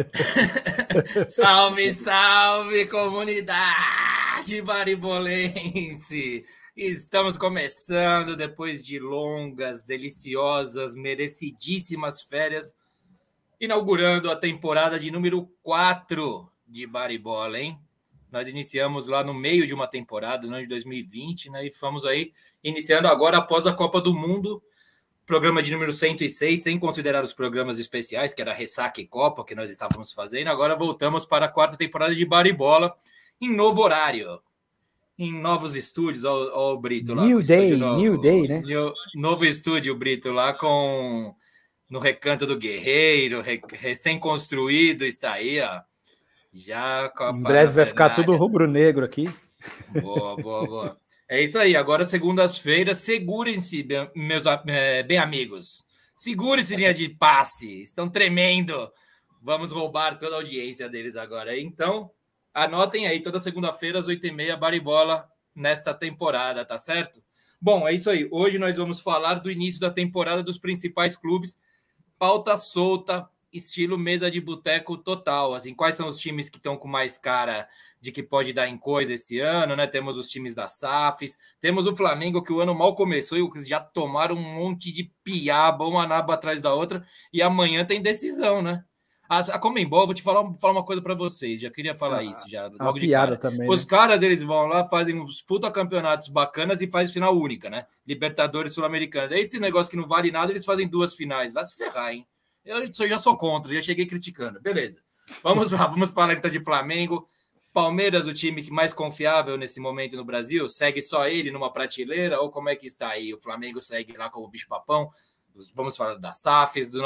salve, salve, comunidade baribolense! Estamos começando depois de longas, deliciosas, merecidíssimas férias, inaugurando a temporada de número 4 de Baribola, hein? Nós iniciamos lá no meio de uma temporada, no ano de 2020, né? E fomos aí iniciando agora após a Copa do Mundo, programa de número 106, sem considerar os programas especiais, que era Ressaca e Copa, que nós estávamos fazendo. Agora voltamos para a quarta temporada de Baribola, em novo horário, em novos estúdios. Olha o Brito lá. New Day, novo, New Day, né? New, novo estúdio, Brito, lá com no Recanto do Guerreiro, recém-construído, está aí, ó. Já em breve vai ficar tudo rubro-negro aqui. Boa, boa, boa. É isso aí. Agora, segundas-feiras, segurem-se, meus é, bem amigos. Segurem-se, linha de passe. Estão tremendo. Vamos roubar toda a audiência deles agora. Então, anotem aí, toda segunda-feira, às 8h30, Baribola nesta temporada, tá certo? Bom, é isso aí. Hoje nós vamos falar do início da temporada dos principais clubes. Pauta solta, estilo mesa de boteco total. Assim, quais são os times que estão com mais cara de que pode dar em coisa esse ano, né? Temos os times da SAFs, temos o Flamengo que o ano mal começou e já tomaram um monte de piaba, uma naba atrás da outra, e amanhã tem decisão, né? A, a Comembol, vou te falar, falar uma coisa para vocês, já queria falar ah, isso já, logo de cara. Também, Os né? caras, eles vão lá, fazem uns puta campeonatos bacanas e faz final única, né? Libertadores Sul-Americana. Esse negócio que não vale nada, eles fazem duas finais. Vai se ferrar, hein? Eu já sou contra, já cheguei criticando. Beleza. Vamos lá, vamos falar que tá de Flamengo. Palmeiras, o time que mais confiável nesse momento no Brasil, segue só ele numa prateleira ou como é que está aí? O Flamengo segue lá como bicho papão. Vamos falar da SAFs, do